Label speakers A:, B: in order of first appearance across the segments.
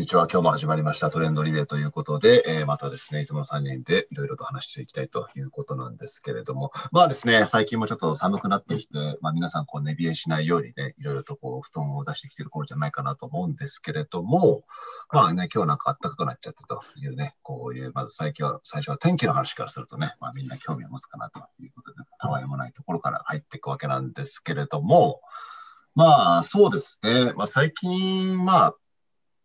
A: にちは。今日も始まりました。トレンドリレーということで、えー、またですね、いつもの3人でいろいろと話していきたいということなんですけれども、まあですね、最近もちょっと寒くなってきて、まあ皆さんこう寝冷えしないようにね、いろいろとこう布団を出してきてる頃じゃないかなと思うんですけれども、まあね、今日なんか暖かくなっちゃってというね、こういう、まず最近は、最初は天気の話からするとね、まあみんな興味を持つかなということで、たわいもないところから入っていくわけなんですけれども、まあそうですね、まあ最近、まあ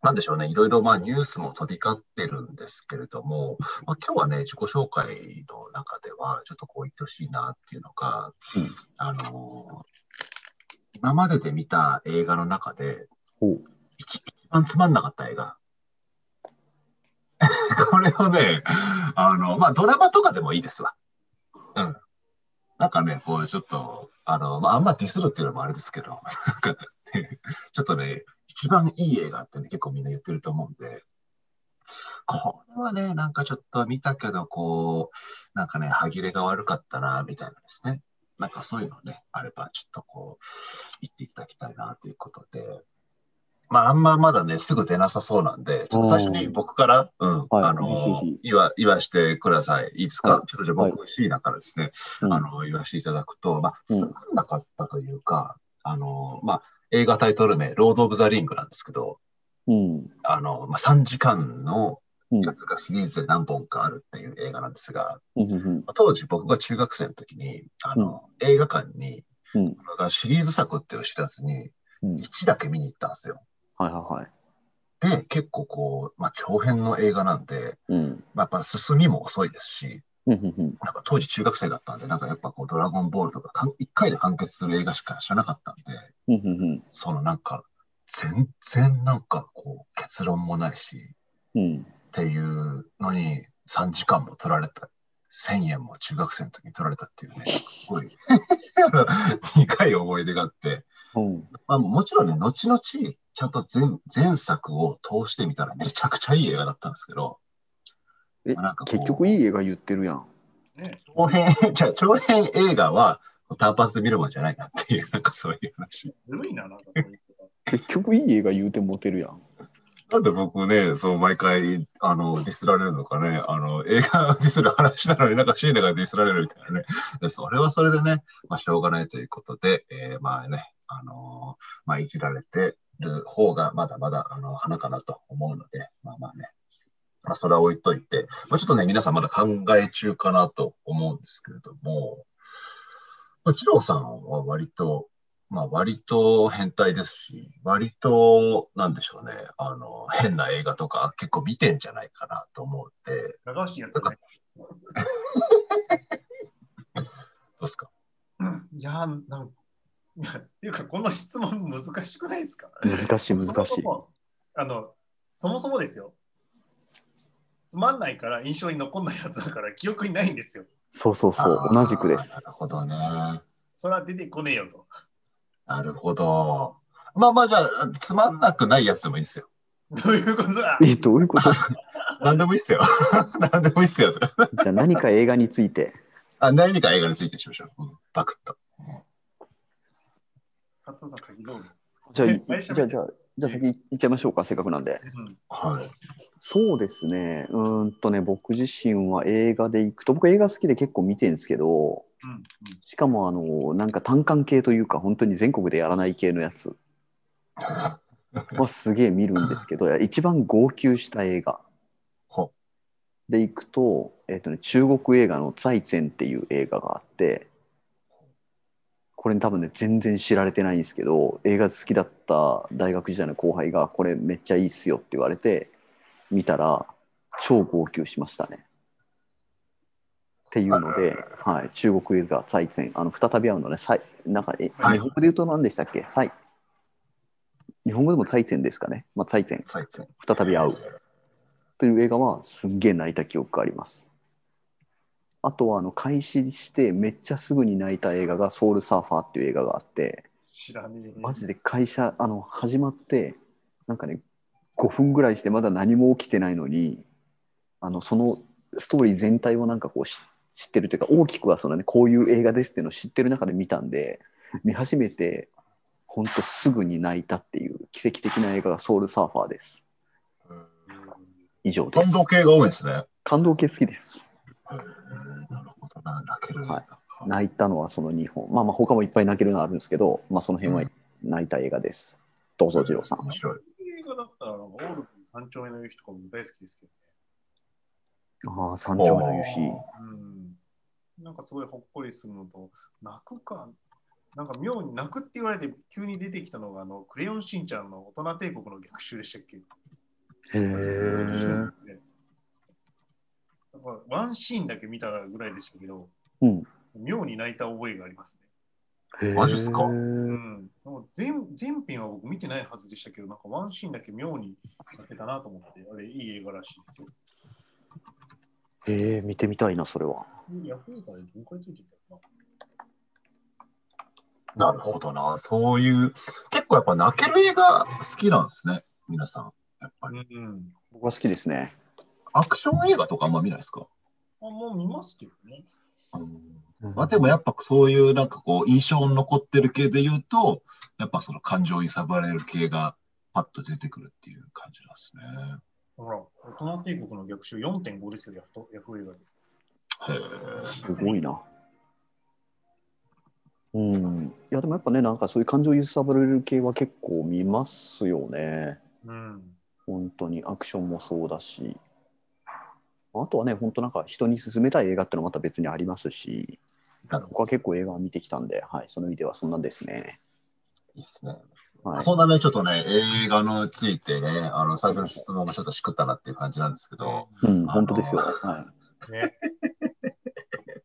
A: なんでしょうね、いろいろまあニュースも飛び交ってるんですけれども、まあ、今日はね、自己紹介の中では、ちょっとこう言ってほしいなっていうのが、うん、あのー、今までで見た映画の中で、一番つまんなかった映画。これをね、あの、まあ、ドラマとかでもいいですわ。うん。なんかね、こう、ちょっと、あの、まあ、あんまディスるっていうのもあれですけど、ちょっとね、一番いい映画ってね、結構みんな言ってると思うんで、これはね、なんかちょっと見たけど、こう、なんかね、歯切れが悪かったな、みたいなですね。なんかそういうのね、あれば、ちょっとこう、言っていただきたいな、ということで。まあ、あんままだね、すぐ出なさそうなんで、ちょっと最初に僕から、うん、はい、あの、言わ、言わしてください。いいですか、はい、ちょっとじゃあ僕、はい、椎名からですね、あの、言わせていただくと、まあ、つまんなかったというか、あの、まあ、映画タイトル名、ロード・オブ・ザ・リングなんですけど、うん、あの、まあ、3時間のやつがシリーズで何本かあるっていう映画なんですが、うん、当時僕が中学生の時に、あの、うん、映画館に、うん、シリーズ作っていう知らずに、1だけ見に行ったんですよ。
B: はいはいはい。
A: で、結構こう、まあ、長編の映画なんで、うん、まあ、やっぱ進みも遅いですし、なんか当時中学生だったんで、なんかやっぱこうドラゴンボールとか一回で完結する映画しか知らなかったんで、そのなんか全然なんかこう結論もないし、うん、っていうのに3時間も取られた。1000円も中学生の時に取られたっていうね、すごい 苦い思い出があって、うん、まあ、もちろんね、後々ちゃんと前前作を通してみたらめちゃくちゃいい映画だったんですけど、
B: え、なんか結局いい映画言ってるやん。
A: ね、長編、じゃ長編映画は単発で見るもんじゃないなっていう、なんかそういう話。
C: ずるいな、なんかそういう
B: 結局いい映画言うてモテるやん。
A: なんで僕ね、そう、毎回、あの、ディスられるのかね、あの、映画ディスる話なのになんかシーネがディスられるみたいなね。でそれはそれでね、まあ、しょうがないということで、えー、まあね、あのー、まあ、いじられてる方がまだまだ、あの、花かなと思うので、まあまあね、まあ、それは置いといて、まあ、ちょっとね、皆さんまだ考え中かなと思うんですけれども、まあ、チロさんは割と、まあ割と変態ですし、割と、なんでしょうね、あの、変な映画とか結構見てんじゃないかなと思うんで。
C: 流しやつね。
A: どうですか、
C: うん、いや、なん っていうか、この質問難しくないですか？
B: 難しい、難しい。
C: あの、そもそもですよ。つまんないから印象に残んないやつだから記憶にないんですよ。
B: そうそうそう、同じくです。
A: なるほどね。
C: それは出てこねえよと。
A: なるほど。まあまあじゃあ、つまんなくないやつでもいいですよ。
C: どういうことだ？
B: え、どういうこと？
A: 何でもいいっすよ。何でもいいっすよ。じ
B: ゃあ何か映画について。
A: あ、何か映画についてしましょう。うん、バクッと。
B: じゃあ、じゃあ、じゃあ、じゃあ先行っちゃいましょうか、せっかくなんで。うん、はい。そうですね。うんとね、僕自身は映画で行くと、僕映画好きで結構見てるんですけど、うんうん、しかもあの、なんか単館系というか、本当に全国でやらない系のやつはすげえ見るんですけど、一番号泣した映画で行くと、えーとね、中国映画の「財前」っていう映画があって、これ多分ね全然知られてないんですけど映画好きだった大学時代の後輩がこれめっちゃいいっすよって言われて見たら超号泣しましたね。っていうので、はい、中国映画再戦あの再び会うのね、再なんかえ、日本語で言うと何でしたっけ？再日本語でも再戦ですかね？まあ、再戦。再び会う。という映画はすんげえ泣いた記憶があります。あとはあの開始してめっちゃすぐに泣いた映画がソウルサーファーっていう映画があって
C: 知らねえ
B: マジで会社あの始まってなんかね5分ぐらいしてまだ何も起きてないのにあのそのストーリー全体をなんかこう知ってるというか大きくはその、ね、こういう映画ですっていうのを知ってる中で見たんで見始めて本当すぐに泣いたっていう奇跡的な映画がソウルサーファーです。以上です。
A: 感動系が多いですね。
B: 感動系好きです。
A: なるほどな、泣ける映画か。
B: 泣いたのはその2本。まあまあ他もいっぱい泣けるのあるん。ですけど、まあその辺は泣いた映画です。どうぞ、次郎さん。
A: 面白い。
C: 映画だったら、オール君三丁目の夕日とかも大好きですけどね。
B: ああ、三丁目の夕日。
C: うん。なん。かすごいほっこりするのと、泣くか、なん。か妙に泣くって言われて急に出てきたのが、あの、クレヨンしん。ちゃん。の大人帝国の逆襲でしたっけ
B: へえ。
C: ワンシーンだけ見たぐらいでしたけど、
B: うん。
C: 妙に泣いた覚えがあります
B: へー
A: マジっすか？
C: ね。うん、でも全全編は僕見てないはずでしたけど、なんかワンシーンだけ妙に泣けたなと思って、あれいい映画らしいですよ。
B: へえ、見てみたいな、それは。
C: ヤフーからどんくらいついてたか
A: なるほどな。そういう、結構やっぱ泣ける映画好きなんですね。皆さん。やっぱり。
C: な。うん。
B: 僕は好きですね。
A: アクション映画とかあんま見ないですか？
C: あもう見ますけどね。
A: まあでもやっぱそういうなんかこう印象に残ってる系で言うと、やっぱその感情揺さぶられる系がパッと出てくるっていう感じなんですね。
C: ほら、大人帝国の逆襲4.5ですよ、ヤフトヤフー映画で。
A: へえ。
B: すごいな。うん。いや、でもやっぱね、なんかそういう感情揺さぶられる系は結構見ますよね。
C: うん。
B: 本当にアクションもそうだし。あとはね、本当なんか人に勧めたい映画ってのもまた別にありますし、僕は結構映画を見てきたんで、はい、その意味ではそんなんですね。
A: ど。いいっすね。
B: はい、
A: そんなね、ちょっとね、映画のついてね、あの、最初の質問がちょっとしくったなっていう感じなんですけど、
B: うん、本当ですよ。は
C: ね。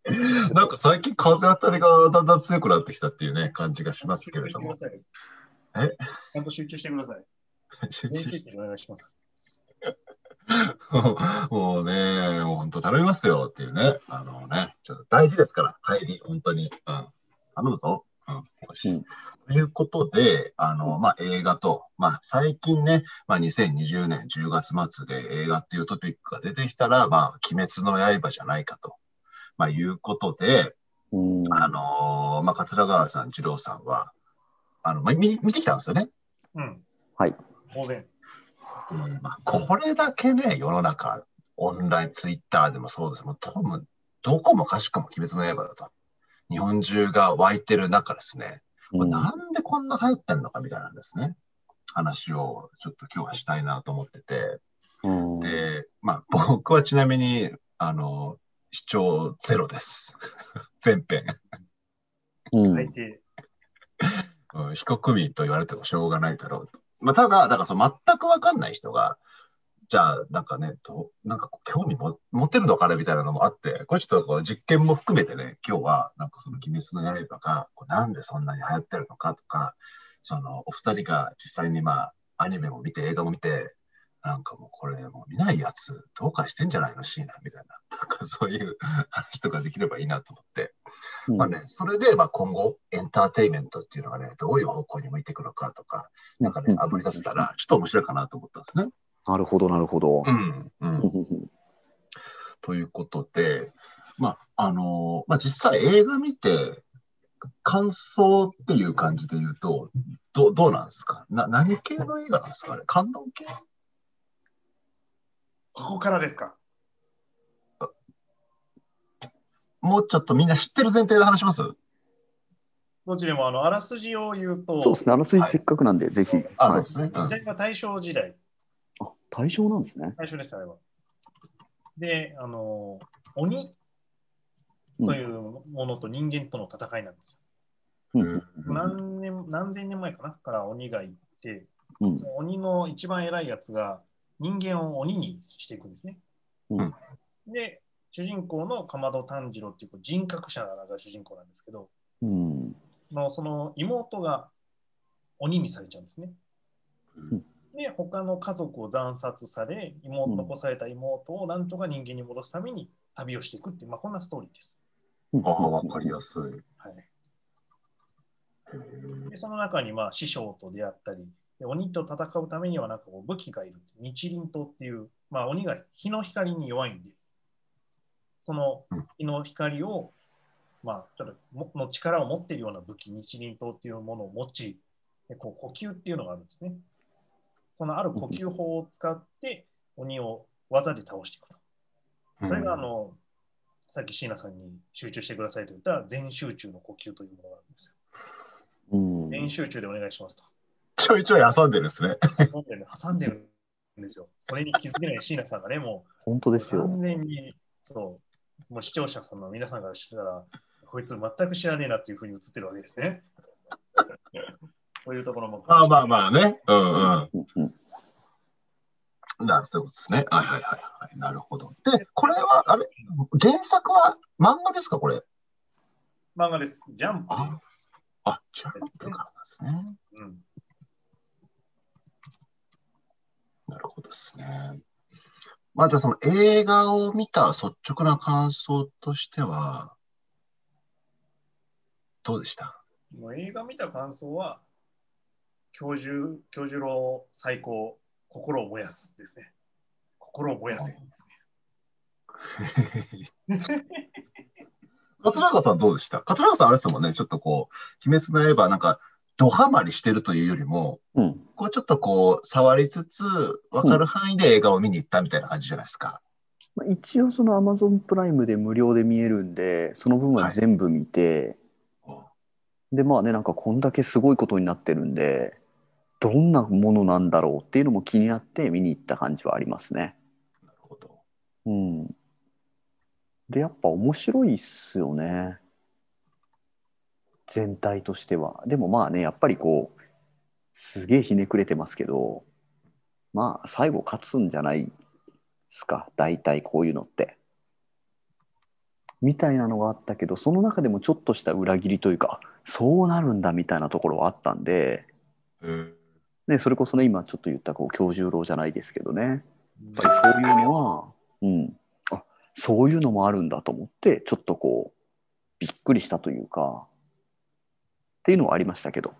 A: なんか最近風当たりがだんだん強くなってきたっていうね、感じがしますけれども。え？
C: ちゃんと集中してください。全集中お願いします。
A: もうね、もう本当頼みますよっていうね、あのね、ちょっと大事ですから、帰り、本当に。うん。頼むぞ。うん。ということで、あの、まあ、映画と、まあ、最近ね、まあ、2020年10月末で映画っていうトピックが出てきたら、まあ、鬼滅の刃じゃないかと、まあ、いうことで、
B: い。うん。
A: あのまあ、桂川さん、二郎さんは、あの、まあ、見見てきたんですよね。
C: うん。
B: はい。
C: 当然。
A: でまあ、これだけね、世の中、オンライン、ツイッターでもそうです。もう多分、どこもかしこも鬼滅の刃だと。日本中が湧いてる中ですね、これなんでこんな流行ってんのかみたいなんですね。話をちょっと今日はしたいなと思ってて。
B: うん、
A: で、まあ僕はちなみに、あの、視聴ゼロです。全編。
B: うん
A: 非国民と言われてもしょうがないだろうと。まあ、ただ、だからその全くわかんない人が、じゃあ、なんかね、どなんか興味も持てるのかなみたいなのもあって、これちょっとこう実験も含めてね、今日は、なんかその鬼滅の刃が、こうなんでそんなに流行ってるのかとか、そのお二人が実際にまあ、アニメも見て、映画も見て、なんかもうこれもう見ないやつ、どうかしてんじゃないのシーナみたいな、なんかそういう話とかできればいいなと思って、
B: うん
A: まあね、それで、まあ、今後、エンターテインメントっていうのがね、どういう方向に向いていくのかとか、なんかね、あぶり出せたら、ちょっと面白いかなと思ったんですね。
B: なるほど、なるほど。
A: うん。うん。ということで、まあ、あのまあ、実際映画見て、感想っていう感じで言うと、どどうなんですか？な何系の映画なんですか？あれ感動系？
C: そこからですか？
A: もうちょっとみんな知ってる前提で話します？
C: どっちでもあのあらすじを言うと、
B: そうですね、あらすじせっかくなんで、ぜひ。
A: あ、
B: はい
A: そうですね。うん
C: 時代は大正時代、
B: あ、対象なんですね。
C: 大正です、あれは。で、あの、鬼というものと人間との戦いなんです
B: うん
A: うん
C: よ。何年、何千年前かな？から鬼がいて、
B: うん
C: 鬼の一番偉いやつが人間を鬼にしていくんですね。
B: うん
C: で、主人公のかまど炭治郎っていう人格者が主人公なんですけど、
B: うん。
C: のその妹が鬼にされちゃうんですね。
A: うん
C: で、他の家族を惨殺され、妹
B: うん
C: 残された妹をなんとか人間に戻すために旅をしていくっていう、まあ、こんなストーリーです。
A: ああ、わかりやすい。
C: はい、でその中にまあ師匠と出会ったり、で鬼と戦うためにはなんかこう武器がいるんです。日輪刀っていう、まあ、鬼が日の光に弱いんで、その日の光を、まあ、ちょっともの力を持っているような武器、日輪刀っていうものを持ち、でこう呼吸っていうのがあるんですね。そのある呼吸法を使って鬼を技で倒していくと。それがあの、さっき椎名さんに集中してくださいと言った全集中の呼吸というものがあるんですよ。うん、全集中でお願いしますと。
A: ちょいちょい挟んでるんですね。
C: 挟んでるんですよ。それに気づけない椎名さんがね、もう、
B: 本当ですよ。
C: 完全に、そう、もう視聴者さんの皆さんから知ったら、こいつ全く知らねえなっていうふうに映ってるわけですね。こういうところも。
A: まあまあまあね。うんうん。なるほどですね。はいはいはいはい。なるほど。で、これは、あれ、原作は漫画ですか、これ？
C: 漫画です。ジャンプ。
A: あ、あジャンプからですね。うん。なるほどですね。まあ、じゃあその映画を見た率直な感想としては、どうでした？
C: もう映画見た感想は、教授、教授郎最高、心を燃やすですね。心を燃やせです
A: ね。桂川さんどうでした？桂川さんあれですもんね、ちょっとこう、鬼滅の刃なんか、ドハマりしてるというよりも、うん、こうちょっとこう、触りつつ、分かる範囲で映画を見に行ったみたいな感じじゃないですか。
B: うん、一応その Amazon プライムで無料で見えるんで、その部分は全部見て、はい、で、まあね、なんかこんだけすごいことになってるんで、どんなものなんだろうっていうのも気になって見に行った感じはありますね。
A: なるほど。
B: うん。で、やっぱ面白いっすよね。全体としては。でもまあね、やっぱりこう、すげえひねくれてますけど、まあ最後勝つんじゃないですか、大体こういうのって。みたいなのがあったけど、その中でもちょっとした裏切りというか、そうなるんだみたいなところはあったんで、ね、それこそね、今ちょっと言ったこう教授郎じゃないですけどね、やっぱりそういうのは、うん、あそういうのもあるんだと思って、ちょっとこう、びっくりしたというか、っていうのはありましたけど。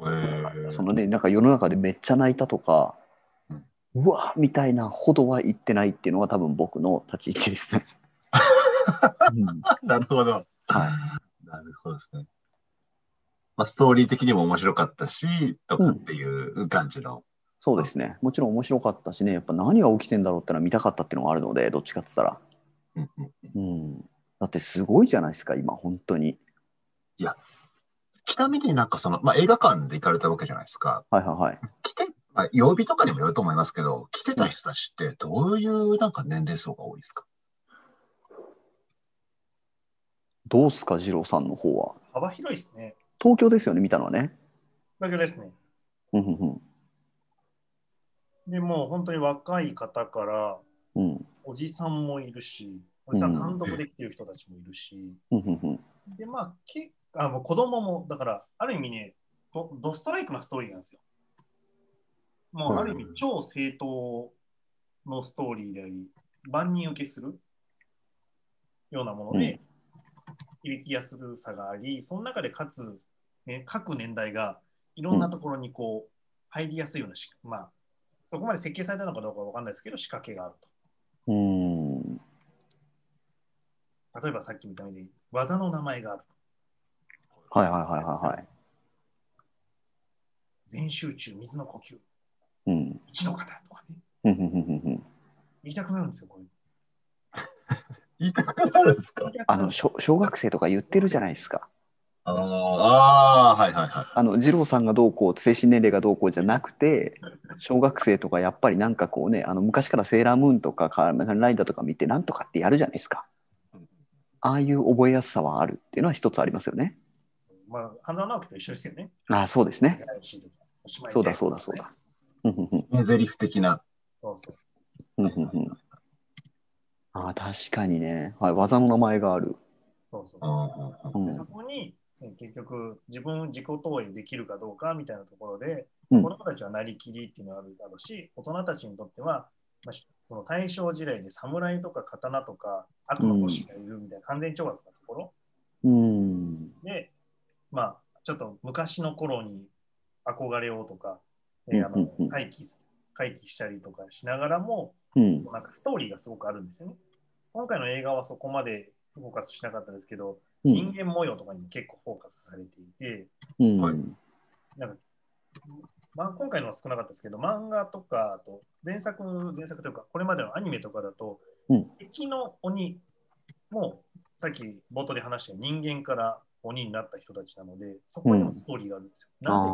A: えー、
B: そのね、なんか世の中でめっちゃ泣いたとか、うわみたいなほどは言ってないっていうのが多分僕の立ち位置ですね。
A: うん、なるほど。はい。なるほどですね。まあ、ストーリー的にも面白かったし、とかっていう感じの、うん。
B: そうですね。もちろん面白かったしね、やっぱ何が起きてんだろうってのは見たかったっていうのがあるので、どっちかって言ったら。うん、だってすごいじゃないですか、今、本当に。
A: いや、ちなみになんかその、まあ、映画館で行かれたわけじゃないですか。
B: はいはいはい。
A: 来て、まあ、曜日とかにもよると思いますけど、来てた人たちってどういうなんか年齢層が多いですか？
B: どうすか、二郎さんの方は。
C: 幅広いですね。
B: 東京ですよね、見たのはね。
C: 東京ですね。
B: うんうんうん
C: でも本当に若い方から、
B: うん、
C: おじさんもいるし、おじさん単独で来てる人たちもいるし、
B: うん、
C: で、まあ、けあもう子供も、だから、ある意味ねド、ドストライクなストーリーなんですよ。もう、ある意味、超正当のストーリーであり、万人受けするようなもので、響きやすさがあり、その中でかつ、ね、各年代がいろんなところにこう、入りやすいようなし、まあ、そこまで設計されたのかどうかわかんないですけど、仕掛けがあると。
B: うん
C: 例えばさっきみたいに技の名前がある。
B: はいはいはいはいはい。
C: 全集中、水の呼吸。
B: うん。
C: 一の方とか
B: ね。言
C: いたくなるんですよ、これ。
A: 言いたくなるんですか？
B: あの小、小学生とか言ってるじゃないですか。
A: ああ、はいはいはい。
B: あの、二郎さんがどうこう、精神年齢がどうこうじゃなくて、小学生とかやっぱりなんかこうね、あの昔からセーラームーンとかカーライダーとか見て、なんとかってやるじゃないですか。ああいう覚えやすさはあるっていうのは一つありますよね。
C: まあ、半沢直樹と一緒ですよね。
B: ああ、そうですね。そうだそうだそうだ。
A: ねゼリフ的な。
C: そうそうそう。
B: ああ、確かにね、はい。技の名前がある。
C: そうそうそう。うん、そこに、結局、自分自己投影できるかどうかみたいなところで、うん、子供たちはなりきりっていうのがあるだろうし、大人たちにとっては、まあ、その大正時代で侍とか刀とか悪の都市がいるみたいな完全懲悪なところ、
B: うん、
C: で、まあ、ちょっと昔の頃に憧れようとか、えー、あの回帰回帰したりとかしながらも、
B: うん、
C: なんかストーリーがすごくあるんですよね。今回の映画はそこまでフォーカスしなかったですけど、うん、人間模様とかにも結構フォーカスされていて、
B: うん、
C: なんかまあ、今回のは少なかったですけど、漫画とか、あと前作、前作というか、これまでのアニメとかだと、
B: うん、
C: 敵の鬼も、さっき冒頭で話した人間から鬼になった人たちなので、そこにもストーリーがあるんですよ。うん、なぜ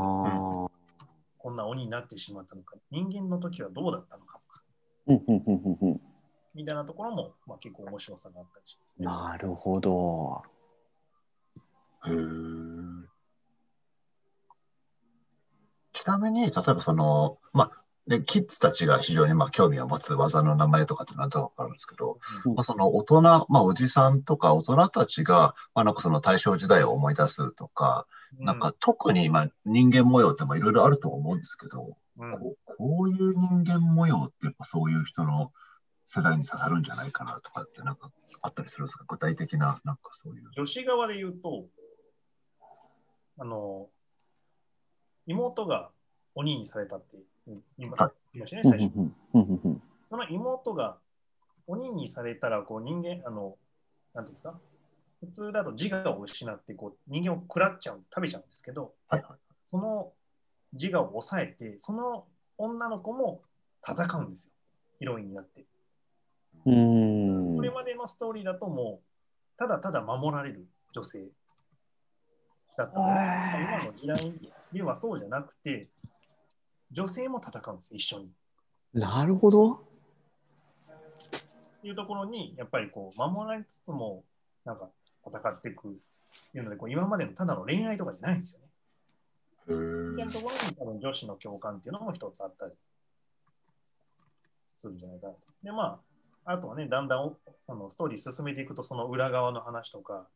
C: こんな鬼になってしまったのか、人間の時はどうだったのかとか、みたいなところも、まあ、結構面白さがあったりしますね。
B: なるほど。
A: へちなみに、例えばその、まあ、で、キッズたちが非常にまあ興味を持つ技の名前とかってなんとわかるんですけど、うん、まあ、その大人、まあおじさんとか大人たちが、まあなんかその大正時代を思い出すとか、うん、なんか特にまあ人間模様ってまあいろいろあると思うんですけど、うん、こうこういう人間模様ってやっぱそういう人の世代に刺さるんじゃないかなとかってなんかあったりするんですか？具体的ななんかそういう。
C: 女子側で言うと、あの、妹が鬼にされたって言いましたね、最初。その妹が鬼にされたら、こう人間、あの、なんですか？普通だと自我を失ってこう人間を食らっちゃう、食べちゃうんですけど、
A: はいはい、
C: その自我を抑えて、その女の子も戦うんですよ、ヒロインになって。
B: うん。
C: これまでのストーリーだともう、ただただ守られる女性だった。今の時代ではそうじゃなくて、女性も戦うんです一緒に。
B: なるほど。
C: いうところに、やっぱりこう、守られつつも、なんか戦っていくっていうので、こう今までのただの恋愛とかじゃないんですよね。みたいなところに多分女子の共感っていうのも一つあったりするんじゃないかなと。で、まあ、あとはね、だんだんあのストーリー進めていくと、その裏側の話とか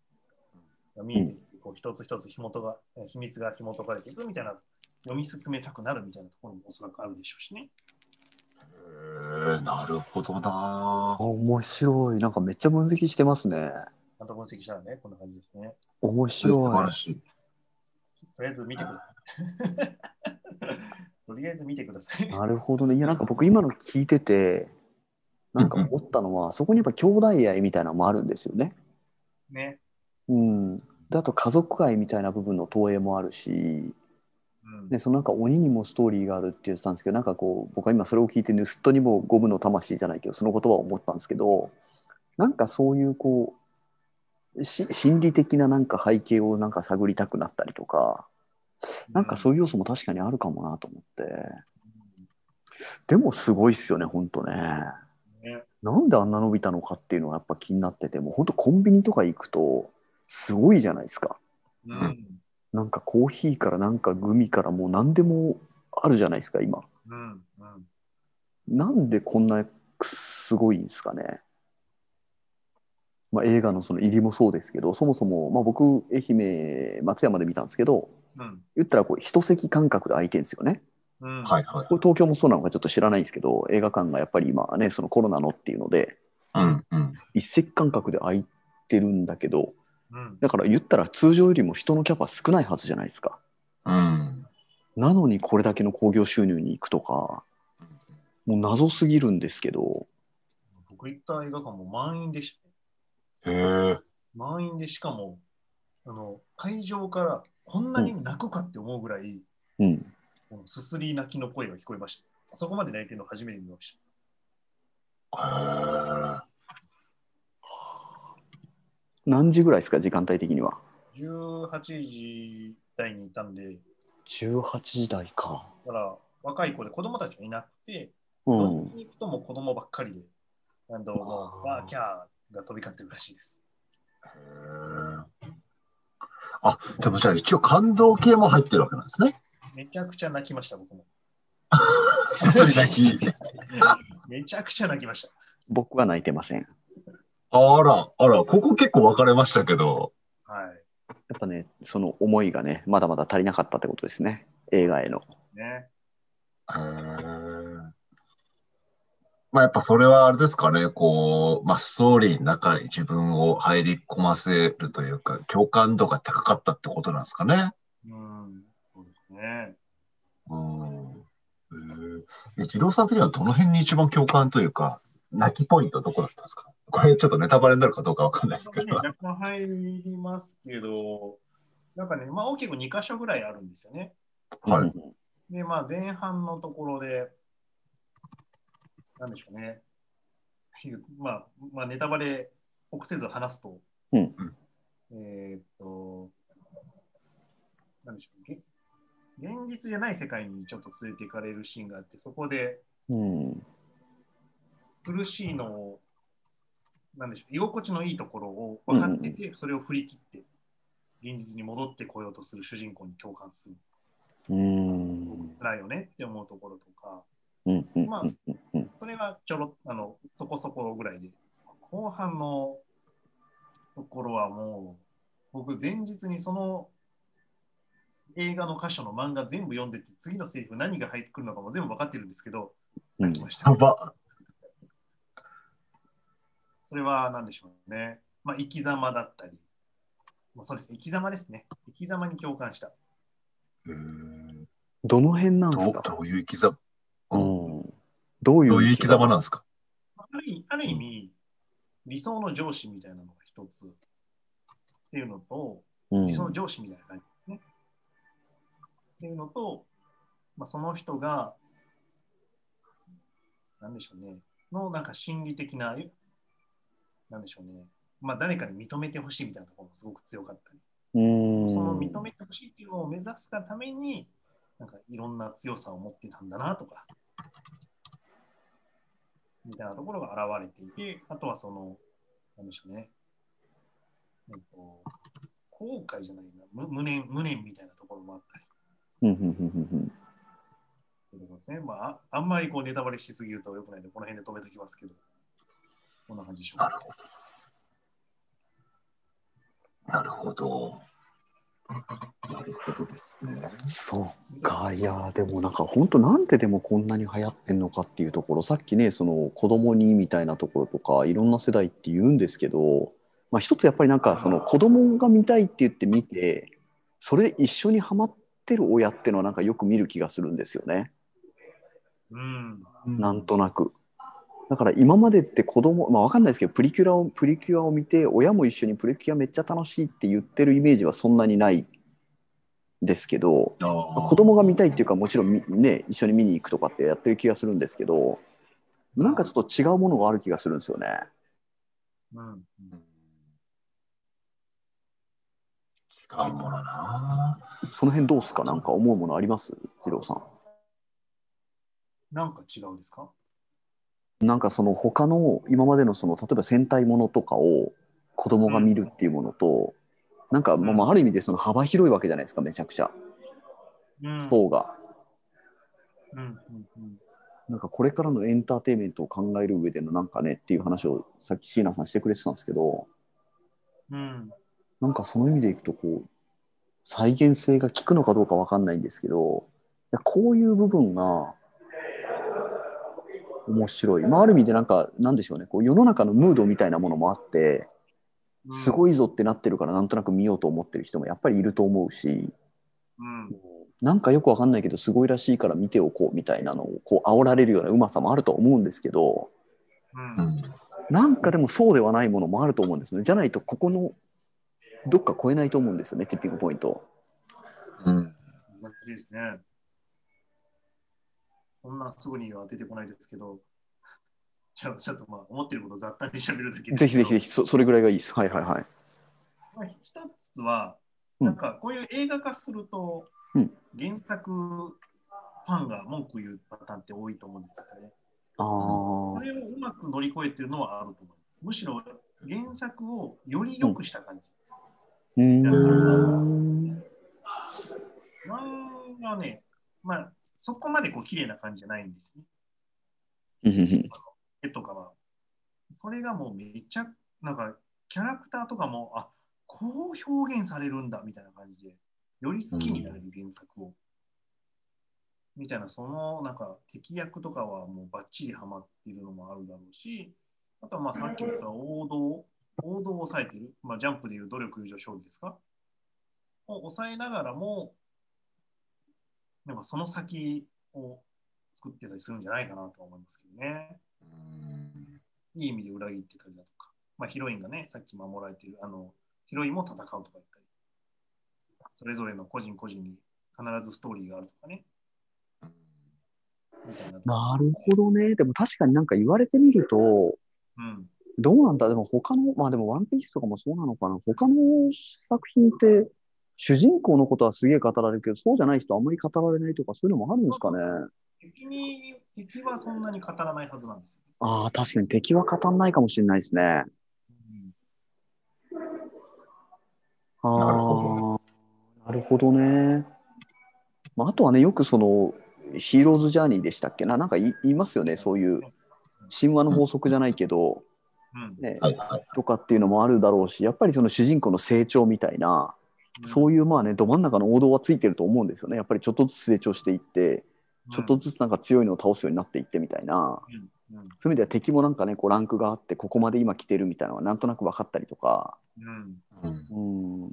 C: が見えてきて、こう一つ一つ紐とが秘密が紐解かれていくみたいな読み進めたくなるみたいなところもおそらくあるでしょうしね。
A: へえなるほどな。
B: 面白い。なんかめっちゃ分析してますね。
C: また分析したらね、こんな感じですね。
B: 面白い。
A: 素晴らしい。
C: とりあえず見てください。とりあえず見てください。
B: なるほどね。いや、なんか僕今の聞いてて、なんか思ったのは、そこにやっぱ兄弟愛みたいなのもあるんですよね。
C: ね。
B: うん。であと家族愛みたいな部分の投影もあるし、でそのなんか鬼にもストーリーがあるって言ってたんですけどなんかこう僕は今それを聞いて盗人にも五分の魂じゃないけどその言葉を思ったんですけどなんかそういうこう心理的ななんか背景をなんか探りたくなったりとかなんかそういう要素も確かにあるかもなと思って。でもすごいっすよねほんとね。なんであんな伸びたのかっていうのはやっぱ気になってても本当コンビニとか行くとすごいじゃないですか。
C: うん
B: なんかコーヒーからなんかグミからもう何でもあるじゃないですか今、
C: うんうん、
B: なんでこんなすごいんですかね、まあ、映画のその入りもそうですけどそもそも、まあ、僕愛媛松山で見たんですけど、
C: うん、
B: 言ったらこう一席間隔で空いてるんですよね、
C: うん。
A: はいはい、
B: これ東京もそうなのかちょっと知らないんですけど映画館がやっぱり今ねそのコロナのっていうので、
A: うんうん、
B: 一席間隔で空いてるんだけど
C: うん、
B: だから言ったら通常よりも人のキャパ少ないはずじゃないですか。
A: うん、
B: なのにこれだけの興行収入に行くとか、もう謎すぎるんですけど。
C: 僕行った映画館も満員でし
A: た。へ
C: 満員でしかも、あの会場からこんなに泣くかって思うぐらい、
B: うん、
C: すすり泣きの声が聞こえました。そこまで泣いてるの初めて見まし
A: た。
B: 何時ぐらいですか、時間帯的には
C: ？18時台にいたんで。
B: 18時台か。
C: だから若い子で子供たちもいなくて、
B: うん、
C: に行くとも子供ばっかりで、なんともう、ワーキャーが飛び交ってるらしいです。
A: あ、でもじゃあ一応感動系も入ってるわけなんですね。
C: めちゃくちゃ泣きました、僕も。
A: 泣き。
C: めちゃくちゃ泣きました。
B: 僕は泣いてません。
A: あら、あら、ここ結構分かれましたけど。
C: はい。
B: やっぱね、その思いがね、まだまだ足りなかったってことですね。映画への。
C: ね。
A: へまあやっぱそれはあれですかね、こう、まあストーリーの中に自分を入り込ませるというか、共感度が高かったってことなんですかね。
C: うん、そうですね。
A: うん。えー、一郎さん的にはどの辺に一番共感というか、泣きポイントどこだったんですか？これちょっとネタバレになるかどうかわかんないですけど。
C: 若干入りますけど、なんかね、まあ大きく2箇所ぐらいあるんですよね。
A: はい。
C: で、まあ、前半のところで、なんでしょうね。まあ、まあ、ネタバレ臆せず話すと、
B: うん、
C: えっと、なんでしょうね。現実じゃない世界にちょっと連れて行かれるシーンがあって、そこで、苦しいのを、なんでしょう、居心地のいいところを分かってて、それを振り切って、現実に戻ってこようとする主人公に共感する。
B: うん。
C: 辛いよねって思うところとか、
B: うんうん、
C: まあ、それがちょろあのそこそこぐらいで、後半のところはもう、僕、前日にその映画の箇所の漫画全部読んでて、次のセリフ何が入ってくるのかも全部分かってるんですけど、泣きました。それは何でしょうね。まあ、生き様だったり、まあ、そうですね、生き様ですね。生き様に共感した。
B: どの辺なんですか？
A: どういう生き様、
B: うん、どういう
A: 生き様なんですか？
C: あるある意味、理想の上司みたいなのが一つ。っていうのと、理想の上司みたいな感じですね。っていうのと、まあ、その人が、なんでしょうね、のなんか心理的な、なんでしょうね、まあ、誰かに認めてほしいみたいなところがすごく強かったり。その認めてほしいっていうのを目指すがために、なんかいろんな強さを持ってたんだなとか、みたいなところが現れていて、あとはその、なんでしょうね、えっと、後悔じゃないな、無念、無念みたいなところもあったり。ですね。まあ、あんまりこうネタバレしすぎるとよくないので、この辺で止めておきますけど、そんな感じでしょうか。
A: なるほど。なるほどですね。
B: そっか、いや、でもなんか本当なんででもこんなに流行ってんのかっていうところ、さっきね、その子供にみたいなところとか、いろんな世代って言うんですけど、まあ一つやっぱりなんかその子供が見たいって言って見て、それ一緒にハマってる親っていうのはなんかよく見る気がするんですよね。
C: うん。
B: なんとなく。だから今までって子供まあ分かんないですけどプリキュアをプリキュアを見て親も一緒にプリキュアめっちゃ楽しいって言ってるイメージはそんなにないですけど子供が見たいっていうかもちろんね一緒に見に行くとかってやってる気がするんですけどなんかちょっと違うものがある気がするんですよね。
C: うん、違
A: うものな
B: その辺どうすかなん。か思うものあります次郎さん。
C: なん。か違うん。ですか
B: なんかその他の今までのその例えば戦隊ものとかを子供が見るっていうものと、うん、なん。かまあある意味でその幅広いわけじゃないですかめちゃくちゃ、
C: うん、
B: 層が、
C: うんうんうん、
B: なんかこれからのエンターテインメントを考える上でのなんかねっていう話をさっき椎名さんしてくれてたんですけど、
C: うん、
B: なんかその意味でいくとこう再現性が効くのかどうか分かんないんですけどこういう部分が面白い。まあ、ある意味でなんか、なんでしょうね、こう世の中のムードみたいなものもあって、すごいぞってなってるから、なんとなく見ようと思ってる人もやっぱりいると思うし、
C: うん、
B: なんかよくわかんないけど、すごいらしいから見ておこうみたいなのを、こう、煽られるようなうまさもあると思うんですけど、
C: うん、
B: なんかでもそうではないものもあると思うんですね。じゃないと、ここのどっか超えないと思うんですよね、ティッピングポイント。
C: うん。いいですね。そんなすぐには出てこないですけど、じゃあちょっとまあ思ってることを雑多にしゃべるだけ
B: ぜひぜひぜひそ、それぐらいがいいです。はいはいはい。
C: まあ、一つは、なんかこういう映画化すると、
B: うん、
C: 原作ファンが文句言うパターンって多いと思うんですよね。
B: あ
C: それをうまく乗り越えてるのはあると思います。むしろ原作をより良くした感じ。
B: うん。漫
C: 画ね、まあ、そこまでこう綺麗な感じじゃないんですよ
B: ね。
C: 絵とかは。それがもうめっちゃ、なんかキャラクターとかも、あこう表現されるんだみたいな感じで、より好きになれる原作を。うん、みたいな、そのなんか敵役とかはもうバッチリハマっているのもあるだろうし、あとはまあさっき言った王道、王道を抑えている、まあ、ジャンプでいう努力友情勝利ですか？を抑えながらも、なんかその先を作ってたりするんじゃないかなと思いますけどね。いい意味で裏切ってたりだとか、まあ、ヒロインがね、さっき守られている、あの、ヒロインも戦うとか言ったり、それぞれの個人個人に必ずストーリーがあるとかね、
B: なるほどね。でも確かになんか言われてみると、うん、どうなんだ？でも他の、まあでもワンピースとかもそうなのかな？他の作品って、主人公のことはすげえ語られるけど、そうじゃない人あんまり語られないとか、そういうのもあるんですかね。
C: 敵に敵はそんなに語らないはずなんですよ。
B: ああ、確かに敵は語らないかもしれないですね。うん、ああ、なるほど。なるほどね。まあ、あとはね、よくその、ヒーローズジャーニーでしたっけな、なんか言いますよね、そういう神話の法則じゃないけど、ね、とかっていうのもあるだろうし、やっぱりその主人公の成長みたいな、そういうまあね、ど真ん中の王道はついてると思うんですよね。やっぱりちょっとずつ成長していって、ちょっとずつなんか強いのを倒すようになっていってみたいな、そういう意味では敵もなんかね、こうランクがあって、ここまで今来てるみたいなのはなんとなく分かったりとか。うん、うん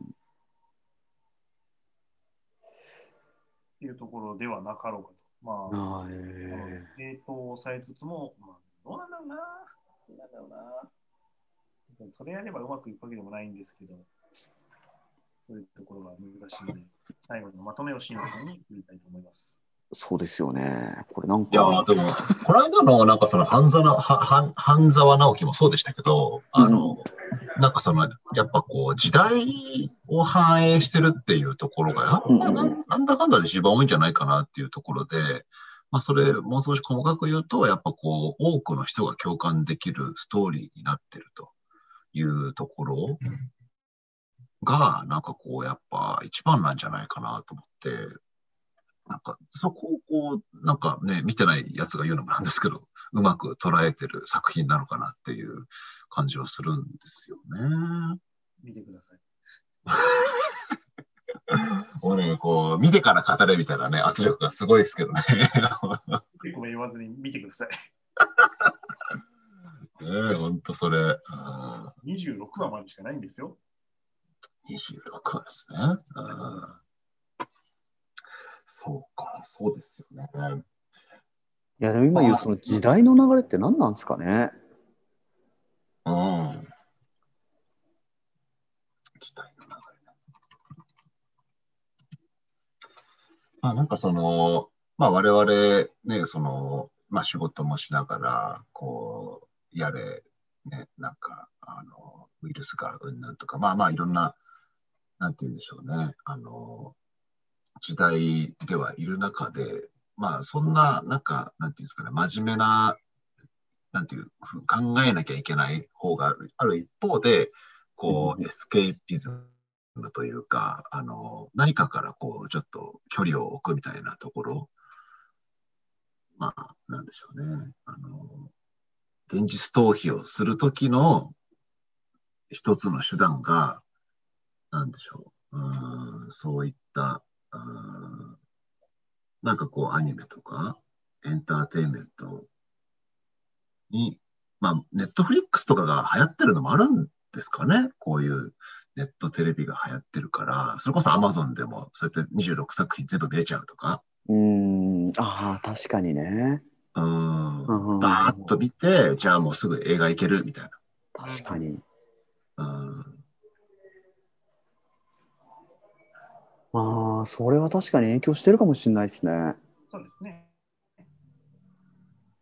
C: っていうところではなかろうかと。まあ、あえー、正当を抑えつつも、まあ、どうなんだろうな。どうなんだろうな。それやればうまくいくわけでもないんですけど、そういうところが難しいので、最後のまとめを新さんに言いたいと思います。
B: そうですよね。これなんか。
A: いや、でも、この間の、なんかその半沢、半半沢直樹もそうでしたけど、あの、うん、なんかその、やっぱこう、時代を反映してるっていうところが、やっぱなんだかんだで一番多いんじゃないかなっていうところで、まあ、それ、もう少し細かく言うと、やっぱこう、多くの人が共感できるストーリーになってるというところが、なんかこう、やっぱ一番なんじゃないかなと思って、なんか、そこをこう、なんかね、見てないやつが言うのもなんですけど、うまく捉えてる作品なのかなっていう感じはするんですよね。
C: 見てください。
A: 俺、ね、こう、見てから語れみたいなね、圧力がすごいですけどね。
C: ごめん言わずに見てください。
A: ねえ、ほんとそれ。
C: 26話までしかないんですよ。
A: 26話ですね。うんそうか、そうですよね。
B: いや、でも今言うその時代の流れって何なんですかね。
A: うん。時代の流れ。まあ、なんかその、まあ、我々ね、その、まあ、仕事もしながら、こう、やれ、ね、なんか、あの、ウイルスがうんぬんとか、まあまあ、いろんな、なんて言うんでしょうね、あの、時代ではいる中で、まあ、そんな、なんか、なんていうんですかね、真面目な、なんていう、考えなきゃいけない方がある一方で、こう、エスケーピズムというか、あの、何かからこう、ちょっと距離を置くみたいなところ、まあ、なんでしょうね。あの、現実逃避をするときの一つの手段が、なんでしょう。うん、そういったなんかこうアニメとかエンターテインメントに、まあ、ネットフリックスとかが流行ってるのもあるんですかね。こういうネットテレビが流行ってるから、それこそアマゾンでもそうやって26作品全部見れちゃうとか。
B: うん、ああ、確かにね。
A: うん。バーッと見て、じゃあもうすぐ映画行けるみたいな。
B: 確かに。うん。ああ、それは確かに影響してるかもしれないですね。
C: そうですね。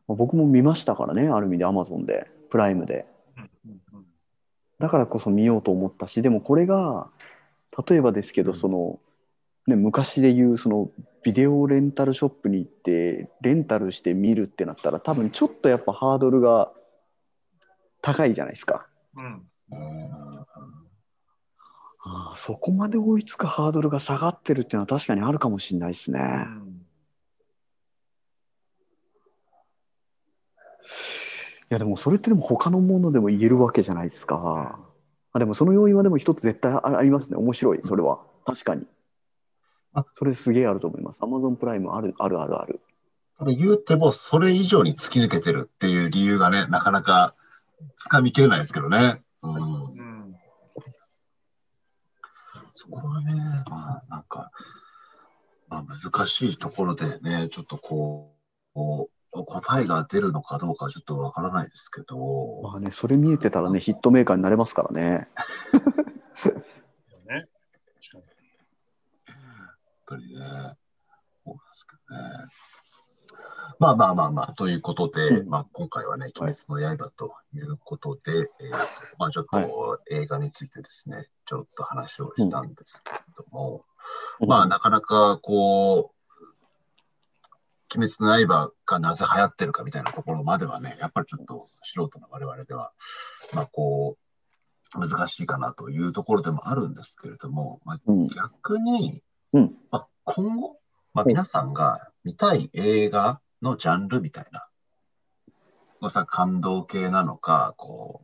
B: 僕も見ましたからね、ある意味で Amazon で、プライムで。だからこそ見ようと思ったし、でもこれが、例えばですけど、その、ね、昔で言うそのビデオレンタルショップに行ってレンタルして見るってなったら多分ちょっとやっぱハードルが高いじゃないですか。うん、ああそこまで追いつくハードルが下がってるっていうのは確かにあるかもしれないですね。うんいやでもそれってでも他のものでも言えるわけじゃないですか。あでもその要因はでも一つ絶対ありますね。面白い、それは。確かに。あそれすげえあると思います。アマゾンプライムあるあるあるある。
A: ただ言うてもそれ以上に突き抜けてるっていう理由がね、なかなかつかみきれないですけどね。うんそこはね、まあ、なんか、まあ、難しいところでね、ちょっとこう、こう答えが出るのかどうかちょっとわからないですけど。
B: まあね、それ見えてたらね、ヒットメーカーになれますからね。
A: ね、確かに。本当にね、そうですけどね。まあまあまあまあ、ということで、うん、まあ今回はね、鬼滅の刃ということで、はい、えー、まあちょっと映画についてですね、ちょっと話をしたんですけれども、うん、まあなかなかこう、鬼滅の刃がなぜ流行ってるかみたいなところまではね、やっぱりちょっと素人の我々では、まあこう、難しいかなというところでもあるんですけれども、まあ、逆に、うん、まあ、今後、まあ、皆さんが見たい映画のジャンルみたいな、こうさ感動系なのか、こ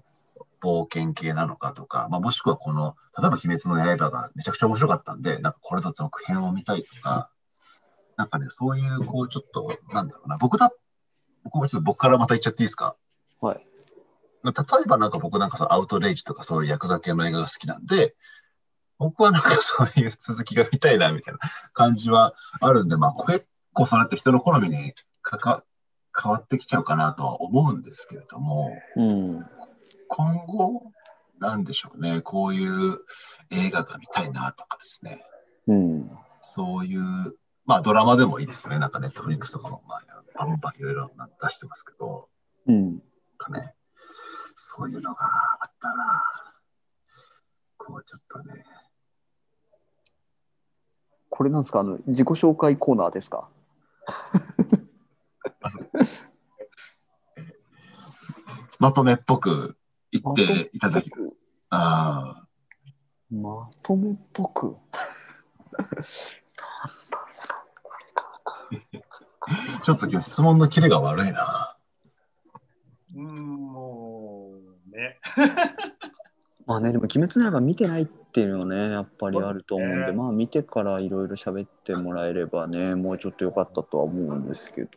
A: う、冒険系なのかとか、まあ、もしくはこの、例えば鬼滅の刃がめちゃくちゃ面白かったんで、なんかこれの続編を見たいとか、なんかね、そういう、こう、ちょっと、なんだろうな、僕だ、僕もちょっと僕からまた言っちゃっていいですか？
B: はい。
A: 例えばなんか僕なんかそのアウトレイジとかそういうヤクザ系の映画が好きなんで、僕はなんかそういう続きが見たいなみたいな感じはあるんで、まあ結構それって人の好みにかか変わってきちゃうかなとは思うんですけれども、
B: うん、
A: 今後、なんでしょうね、こういう映画が見たいなとかですね、
B: うん、
A: そういう、まあドラマでもいいですね、なんかネットフリックスとかも、まあ、バンバンいろいろ出してますけど、
B: うん、
A: かね、そういうのがあったら、こうちょっとね。
B: これなんですか？あの、自己紹介コーナーですか？
A: まとめっぽく言っていただきあ
B: まとめっぽく？
A: ちょっと今日質問のキレが悪いな。
C: うん、もうね。
B: まあね、でも鬼滅の刃見てないっていうのはね、やっぱりあると思うんで、まあ見てからいろいろ喋ってもらえればね、もうちょっと良かったとは思うんですけど。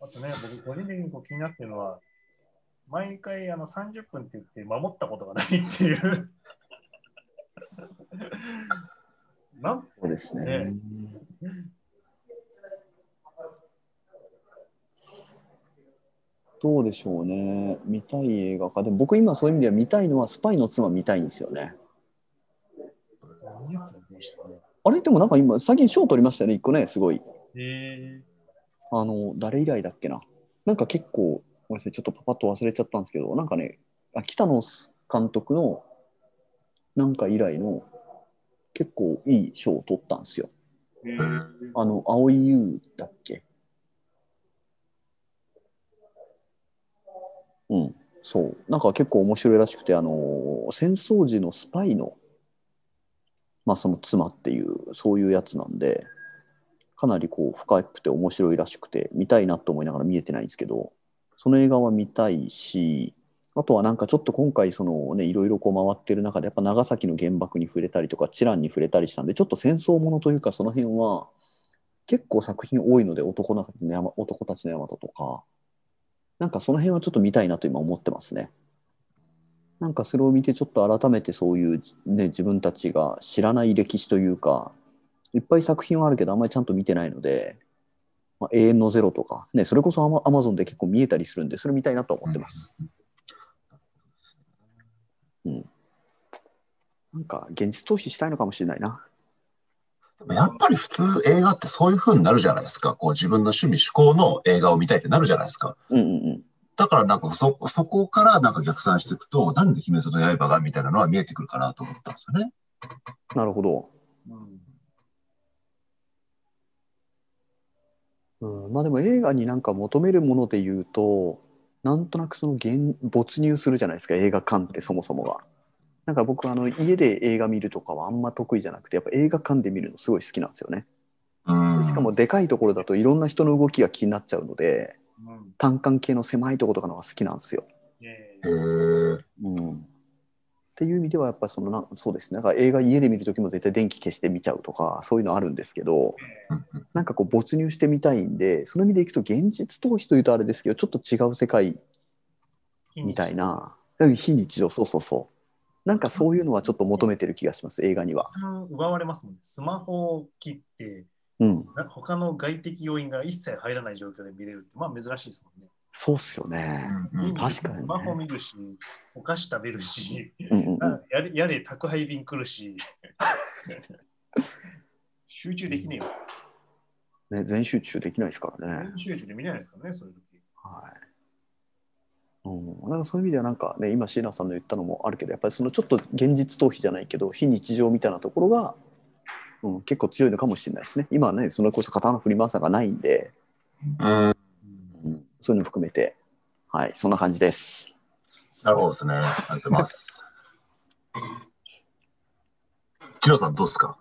C: あとね、僕、個人的にこう気になってるのは、毎回あの30分って言って守ったことがないっていう
B: なんそうですね。どうでしょうね。見たい映画か。でも僕今そういう意味では見たいのはスパイの妻見たいんですよね。あれでもなんか今最近賞取りましたよね、一個ね、すごい。あの、誰以来だっけな。なんか結構、ごめんなさい、ちょっとパパッと忘れちゃったんですけど、なんかね、あ北野監督のなんか以来の結構いい賞を取ったんですよ。あの、蒼井優だっけ？うん、そう。なんか結構面白いらしくて、あの、戦争時のスパイの、まあその妻っていう、そういうやつなんで、かなりこう深くて面白いらしくて、見たいなと思いながら見えてないんですけど、その映画は見たいし、あとはなんかちょっと今回そのねいろいろこう回ってる中でやっぱ長崎の原爆に触れたりとか知覧に触れたりしたんでちょっと戦争ものというかその辺は結構作品多いので男の男たちの大和とかなんかその辺はちょっと見たいなと今思ってますね。なんかそれを見てちょっと改めてそういう、ね、自分たちが知らない歴史というかいっぱい作品はあるけどあんまりちゃんと見てないので、まあ、永遠のゼロとか、ね、それこそアマゾンで結構見えたりするんでそれ見たいなと思ってます。うん。なんか現実逃避したいのかもしれないな。
A: やっぱり普通映画ってそういう風になるじゃないですか。こう自分の趣味思考の映画を見たいってなるじゃないですか。
B: うんうんうん。
A: だからなんかそ、そこからなんか逆算していくと、なんで鬼滅の刃がみたいなのは見えてくるかなと思ったんですよね。
B: なるほど。うん、うん、まあでも映画になんか求めるもので言うと、なんとなくその現没入するじゃないですか、映画館ってそもそもが。なんか僕あの家で映画見るとかはあんま得意じゃなくてやっぱ映画館で見るのすごい好きなんですよね。しかもでかいところだといろんな人の動きが気になっちゃうので、うん、単管系の狭いところとかのが好きなんですよ。うん、っていう意味ではやっぱそのなそうですね。なんか映画家で見る時も絶対電気消して見ちゃうとかそういうのあるんですけどなんかこう没入してみたいんでその意味でいくと現実逃避というとあれですけどちょっと違う世界みたいな。非日常。そうそうそうなんかそういうのはちょっと求めてる気がします、映画には。
C: 奪われますもんね。スマホを切って、
B: うん、
C: 他の外的要因が一切入らない状況で見れるって、まあ珍しいですもんね。
B: そうっすよね。うん、確かに、ね、
C: スマホ見るし、お菓子食べるし、うんうんうん、やれやれ宅配便来るし、集中できねえよ。
B: ね、全集中できないですからね。
C: 全集中で見ないですからね、そういう時。はい。
B: うん、なんかそういう意味ではなんかね今椎名さんの言ったのもあるけどやっぱりそのちょっと現実逃避じゃないけど非日常みたいなところが、うん、結構強いのかもしれないですね。今はねそれこそ刀振り回さがないんで、うん、うん、そういうの含めて。はいそんな感じです。
A: なるほどですね。ありがとうございます。千代さんどうですか？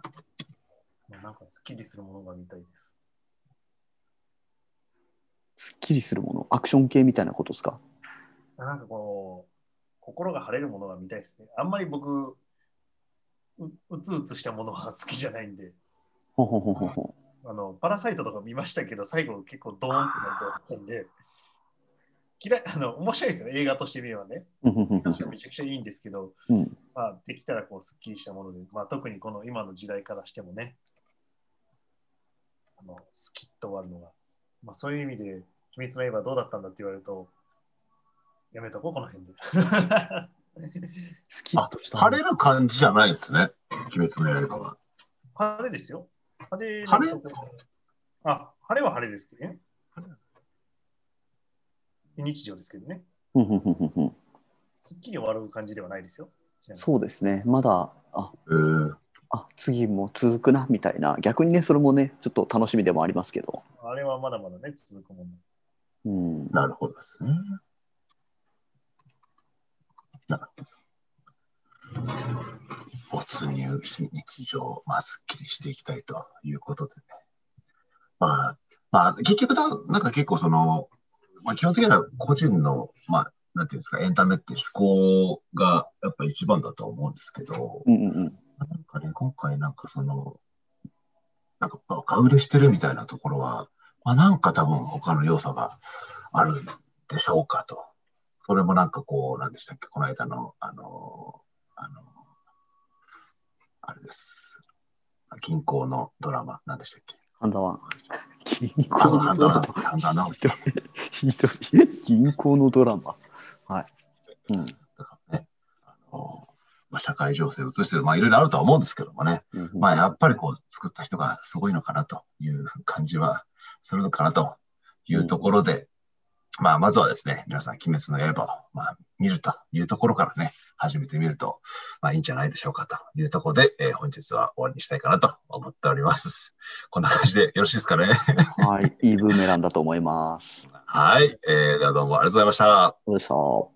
C: なんかすっきりするものが見たいです。
B: すっきりするもの？アクション系みたいなことですか？
C: なんかこう、心が晴れるものが見たいですね。あんまり僕、ううつうつしたものは好きじゃないんで。ほほほほほあのパラサイトとか見ましたけど、最後結構ドーンってなったんで、嫌い あの面白いですよね、映画として見ればね。めちゃくちゃいいんですけど、うん、まあ、できたらこうすっきりしたもので、まあ、特にこの今の時代からしてもね、あのスキッと終わるのが、まあ、そういう意味で、秘密の刃どうだったんだって言われると、やめとこう、この辺で。
A: 好きとした。晴れる感じじゃないですね、鬼滅の刃は。
C: 晴れですよ。晴れ晴れ？あ、晴れは晴れですけどね。日常ですけどね。すっきり終わる感じではないですよ。
B: そうですね。まだ、あ、えー、あ次も続くなみたいな、逆にね、それもね、ちょっと楽しみでもありますけど。
C: あれはまだまだね、続くもの。
A: うん、なるほどですね。没入非日常、まあ、すっきりしていきたいということで。ね。まあ、まあ、結局だ、なんか結構その、まあ、基本的には個人の、まあ、なんていうんですか、エンタメって趣向がやっぱ一番だと思うんですけど、うんうん、なんかね、今回なんかその、なんかバ売れしてるみたいなところは、まあ、なんか多分他の要素があるんでしょうかとそれもなんかこう、なんでしたっけ、この間の、あの、あの、あれです。銀行のドラマ、なんでしたっけ？
B: ハンダワン。銀行のドラマ。ハンダワン。銀行のドラマ。はい。うん。だからね、
A: あの、まあ、社会情勢を映してる、まあいろいろあるとは思うんですけどもね、うん、まあやっぱりこう作った人がすごいのかなという感じはするのかなというところで、まあ、まずはですね、皆さん、鬼滅の刃を、まあ、見るというところからね、始めてみると、まあ、いいんじゃないでしょうかというところで、えー、本日は終わりにしたいかなと思っております。こんな感じでよろしいですかね？
B: はい、いいブーメランだと思います。
A: はい、えー、ではどうもありがとうございました。ありがとうございました。